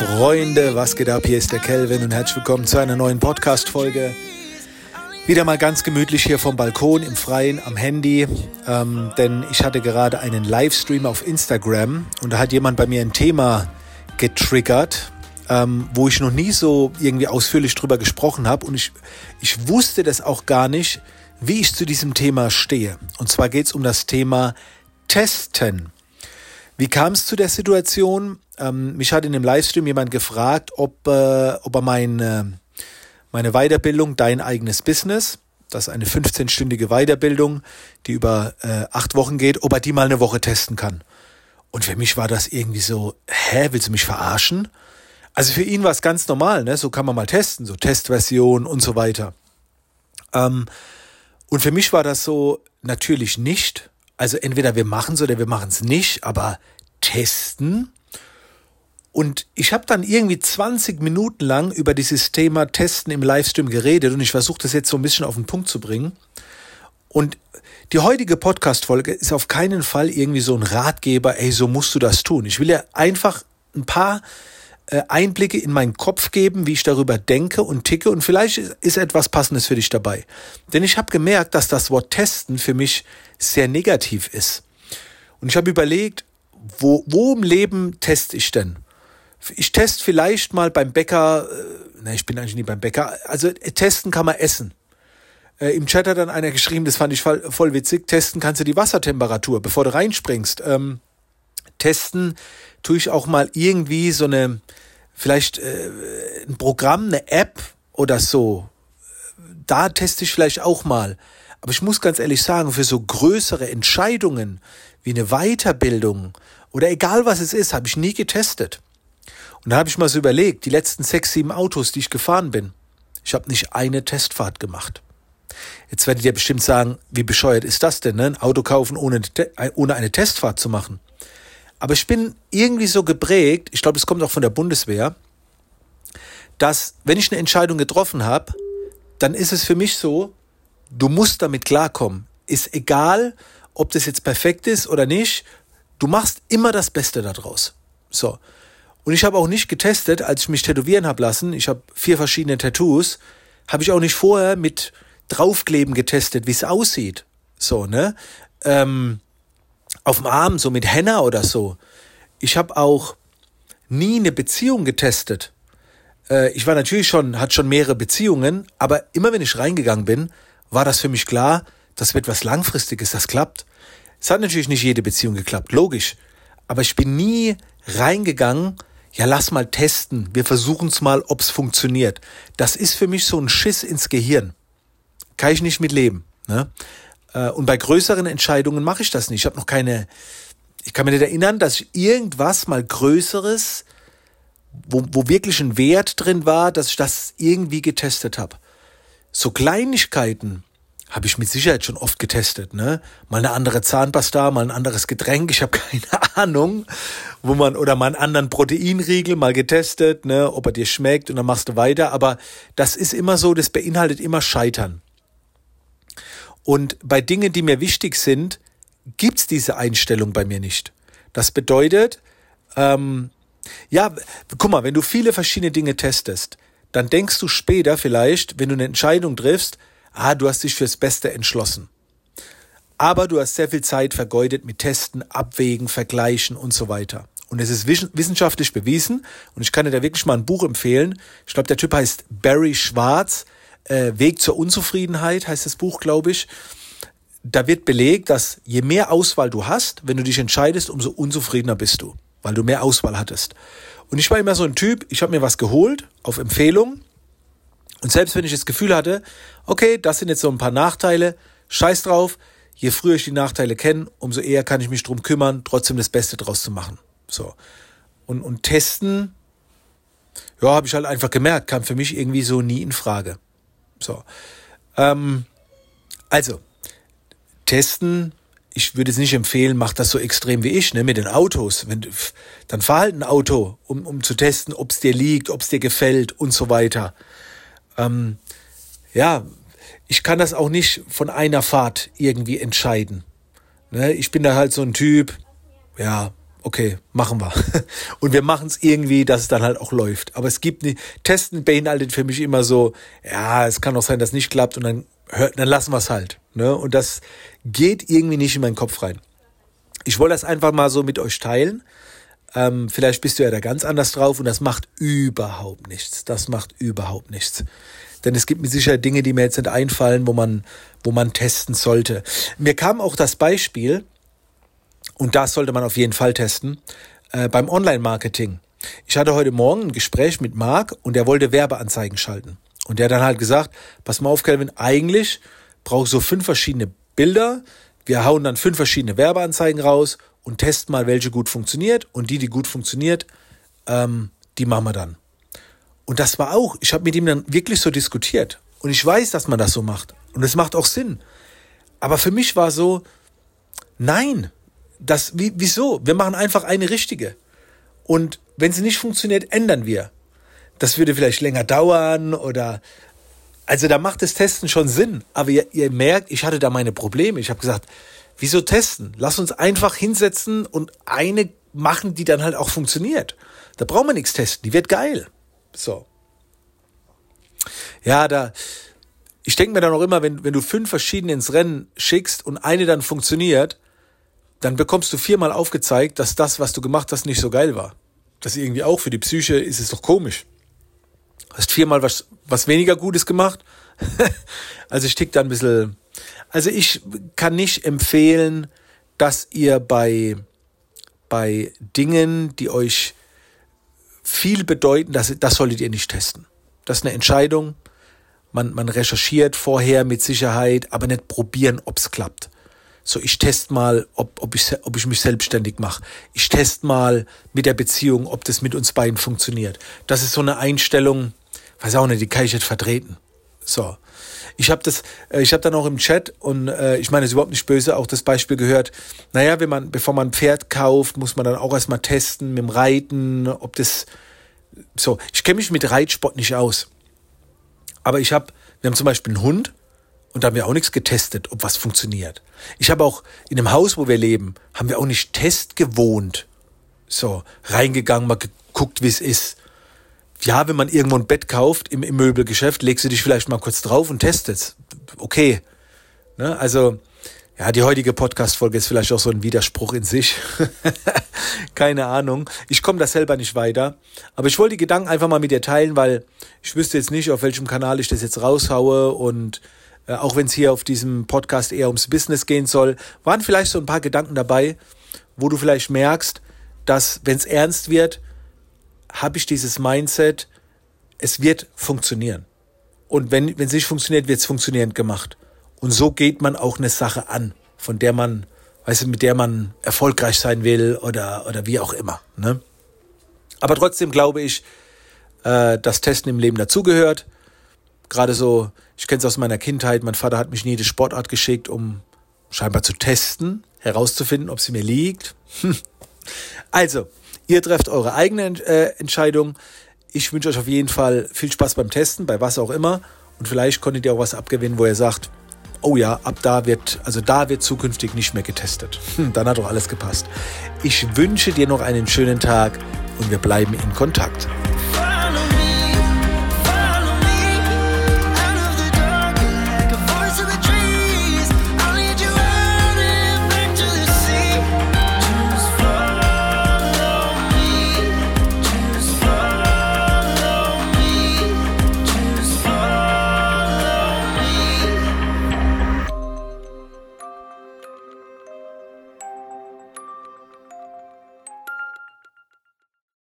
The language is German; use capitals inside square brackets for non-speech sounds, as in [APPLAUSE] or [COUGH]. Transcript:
Freunde, was geht ab? Hier ist der Kelvin und herzlich willkommen zu einer neuen Podcast-Folge. Wieder mal ganz gemütlich hier vom Balkon im Freien am Handy, ähm, denn ich hatte gerade einen Livestream auf Instagram und da hat jemand bei mir ein Thema getriggert, ähm, wo ich noch nie so irgendwie ausführlich drüber gesprochen habe und ich, ich wusste das auch gar nicht, wie ich zu diesem Thema stehe. Und zwar geht es um das Thema Testen. Wie kam es zu der Situation? Ähm, mich hat in dem Livestream jemand gefragt, ob, äh, ob er mein, meine Weiterbildung, dein eigenes Business, das ist eine 15-stündige Weiterbildung, die über äh, acht Wochen geht, ob er die mal eine Woche testen kann. Und für mich war das irgendwie so, hä, willst du mich verarschen? Also für ihn war es ganz normal, ne? So kann man mal testen, so Testversion und so weiter. Ähm, und für mich war das so natürlich nicht. Also entweder wir machen es oder wir machen es nicht, aber testen. Und ich habe dann irgendwie 20 Minuten lang über dieses Thema Testen im Livestream geredet und ich versuche das jetzt so ein bisschen auf den Punkt zu bringen. Und die heutige Podcast-Folge ist auf keinen Fall irgendwie so ein Ratgeber, ey, so musst du das tun. Ich will ja einfach ein paar Einblicke in meinen Kopf geben, wie ich darüber denke und ticke und vielleicht ist etwas Passendes für dich dabei. Denn ich habe gemerkt, dass das Wort testen für mich sehr negativ ist. Und ich habe überlegt, wo, wo im Leben teste ich denn? Ich teste vielleicht mal beim Bäcker, äh, ne, ich bin eigentlich nie beim Bäcker, also äh, testen kann man essen. Äh, Im Chat hat dann einer geschrieben, das fand ich voll, voll witzig, testen kannst du die Wassertemperatur, bevor du reinspringst. Ähm, testen tue ich auch mal irgendwie so eine, vielleicht äh, ein Programm, eine App oder so. Da teste ich vielleicht auch mal. Aber ich muss ganz ehrlich sagen, für so größere Entscheidungen wie eine Weiterbildung oder egal was es ist, habe ich nie getestet. Und da habe ich mal so überlegt, die letzten sechs, sieben Autos, die ich gefahren bin, ich habe nicht eine Testfahrt gemacht. Jetzt werdet ihr bestimmt sagen, wie bescheuert ist das denn, ne? ein Auto kaufen, ohne, ohne eine Testfahrt zu machen. Aber ich bin irgendwie so geprägt, ich glaube, es kommt auch von der Bundeswehr, dass wenn ich eine Entscheidung getroffen habe, dann ist es für mich so, du musst damit klarkommen. Ist egal, ob das jetzt perfekt ist oder nicht, du machst immer das Beste daraus. So. Und ich habe auch nicht getestet, als ich mich tätowieren habe lassen. Ich habe vier verschiedene Tattoos. Habe ich auch nicht vorher mit Draufkleben getestet, wie es aussieht. So, ne? Ähm, auf dem Arm, so mit Henna oder so. Ich habe auch nie eine Beziehung getestet. Äh, ich war natürlich schon, hat schon mehrere Beziehungen, aber immer wenn ich reingegangen bin, war das für mich klar, das wird was Langfristiges, das klappt. Es hat natürlich nicht jede Beziehung geklappt, logisch. Aber ich bin nie reingegangen ja, lass mal testen, wir versuchen es mal, ob's funktioniert. Das ist für mich so ein Schiss ins Gehirn. Kann ich nicht mit leben. Ne? Äh, und bei größeren Entscheidungen mache ich das nicht. Ich habe noch keine, ich kann mir nicht erinnern, dass ich irgendwas mal Größeres, wo, wo wirklich ein Wert drin war, dass ich das irgendwie getestet habe. So Kleinigkeiten, habe ich mit Sicherheit schon oft getestet, ne? Mal eine andere Zahnpasta, mal ein anderes Getränk, ich habe [LAUGHS] keine Ahnung, wo man oder mal einen anderen Proteinriegel mal getestet, ne, ob er dir schmeckt und dann machst du weiter, aber das ist immer so, das beinhaltet immer Scheitern. Und bei Dingen, die mir wichtig sind, gibt's diese Einstellung bei mir nicht. Das bedeutet, ähm, ja, guck mal, wenn du viele verschiedene Dinge testest, dann denkst du später vielleicht, wenn du eine Entscheidung triffst, ah, du hast dich fürs Beste entschlossen. Aber du hast sehr viel Zeit vergeudet mit Testen, Abwägen, Vergleichen und so weiter. Und es ist wissenschaftlich bewiesen und ich kann dir da wirklich mal ein Buch empfehlen. Ich glaube, der Typ heißt Barry Schwarz. Äh, Weg zur Unzufriedenheit heißt das Buch, glaube ich. Da wird belegt, dass je mehr Auswahl du hast, wenn du dich entscheidest, umso unzufriedener bist du, weil du mehr Auswahl hattest. Und ich war immer so ein Typ, ich habe mir was geholt auf Empfehlung und selbst wenn ich das Gefühl hatte, okay, das sind jetzt so ein paar Nachteile, scheiß drauf, je früher ich die Nachteile kenne, umso eher kann ich mich drum kümmern, trotzdem das Beste draus zu machen. So. Und, und testen, ja, habe ich halt einfach gemerkt, kam für mich irgendwie so nie in Frage. So. Ähm, also, testen, ich würde es nicht empfehlen, mach das so extrem wie ich, ne, mit den Autos. Wenn, dann fahr halt ein Auto, um, um zu testen, ob es dir liegt, ob es dir gefällt und so weiter ähm, ja, ich kann das auch nicht von einer Fahrt irgendwie entscheiden. Ne? Ich bin da halt so ein Typ, ja, okay, machen wir. [LAUGHS] Und wir machen es irgendwie, dass es dann halt auch läuft. Aber es gibt nicht, Testen beinhaltet für mich immer so, ja, es kann auch sein, dass es nicht klappt und dann, hört, dann lassen wir es halt. Ne? Und das geht irgendwie nicht in meinen Kopf rein. Ich wollte das einfach mal so mit euch teilen. Ähm, vielleicht bist du ja da ganz anders drauf und das macht überhaupt nichts. Das macht überhaupt nichts. Denn es gibt mit Sicherheit Dinge, die mir jetzt nicht einfallen, wo man, wo man testen sollte. Mir kam auch das Beispiel, und das sollte man auf jeden Fall testen, äh, beim Online-Marketing. Ich hatte heute Morgen ein Gespräch mit Marc und der wollte Werbeanzeigen schalten. Und der hat dann halt gesagt, pass mal auf, Kelvin, eigentlich brauchst du fünf verschiedene Bilder. Wir hauen dann fünf verschiedene Werbeanzeigen raus und testen mal, welche gut funktioniert. Und die, die gut funktioniert, ähm, die machen wir dann. Und das war auch, ich habe mit ihm dann wirklich so diskutiert. Und ich weiß, dass man das so macht. Und es macht auch Sinn. Aber für mich war so, nein, das, wie, wieso? Wir machen einfach eine richtige. Und wenn sie nicht funktioniert, ändern wir. Das würde vielleicht länger dauern oder also da macht das Testen schon Sinn. Aber ihr, ihr merkt, ich hatte da meine Probleme. Ich habe gesagt, wieso testen? Lass uns einfach hinsetzen und eine machen, die dann halt auch funktioniert. Da brauchen wir nichts testen. Die wird geil. So. Ja, da. Ich denke mir dann auch immer, wenn, wenn du fünf verschiedene ins Rennen schickst und eine dann funktioniert, dann bekommst du viermal aufgezeigt, dass das, was du gemacht hast, nicht so geil war. Das irgendwie auch für die Psyche ist es doch komisch. Hast viermal was, was weniger Gutes gemacht. [LAUGHS] also ich tick da ein bisschen. Also ich kann nicht empfehlen, dass ihr bei, bei Dingen, die euch viel bedeuten, das, das solltet ihr nicht testen. Das ist eine Entscheidung. Man, man recherchiert vorher mit Sicherheit, aber nicht probieren, ob's klappt. So, ich teste mal, ob, ob, ich, ob ich mich selbstständig mache. Ich teste mal mit der Beziehung, ob das mit uns beiden funktioniert. Das ist so eine Einstellung, weiß auch nicht, die kann ich nicht vertreten. So. Ich habe das, äh, ich habe dann auch im Chat und äh, ich meine, es ist überhaupt nicht böse, auch das Beispiel gehört. Naja, wenn man, bevor man ein Pferd kauft, muss man dann auch erstmal testen mit dem Reiten, ob das so. Ich kenne mich mit Reitsport nicht aus, aber ich habe, wir haben zum Beispiel einen Hund und da haben wir auch nichts getestet, ob was funktioniert. Ich habe auch in dem Haus, wo wir leben, haben wir auch nicht Test gewohnt. So, reingegangen, mal geguckt, wie es ist. Ja, wenn man irgendwo ein Bett kauft im, im Möbelgeschäft, legst du dich vielleicht mal kurz drauf und testest. Okay. Ne? Also, ja, die heutige Podcast-Folge ist vielleicht auch so ein Widerspruch in sich. [LAUGHS] Keine Ahnung. Ich komme da selber nicht weiter. Aber ich wollte die Gedanken einfach mal mit dir teilen, weil ich wüsste jetzt nicht, auf welchem Kanal ich das jetzt raushaue und äh, auch wenn es hier auf diesem Podcast eher ums Business gehen soll, waren vielleicht so ein paar Gedanken dabei, wo du vielleicht merkst, dass wenn es ernst wird, habe ich dieses Mindset, es wird funktionieren. Und wenn es nicht funktioniert, wird es funktionierend gemacht. Und so geht man auch eine Sache an, von der man, weißt du, mit der man erfolgreich sein will oder, oder wie auch immer. Ne? Aber trotzdem glaube ich, äh, dass Testen im Leben dazugehört. Gerade so ich kenne es aus meiner Kindheit. Mein Vater hat mich nie die Sportart geschickt, um scheinbar zu testen, herauszufinden, ob sie mir liegt. Hm. Also, ihr trefft eure eigene äh, Entscheidung. Ich wünsche euch auf jeden Fall viel Spaß beim Testen, bei was auch immer. Und vielleicht konntet ihr auch was abgewinnen, wo ihr sagt, oh ja, ab da wird, also da wird zukünftig nicht mehr getestet. Hm, dann hat doch alles gepasst. Ich wünsche dir noch einen schönen Tag und wir bleiben in Kontakt.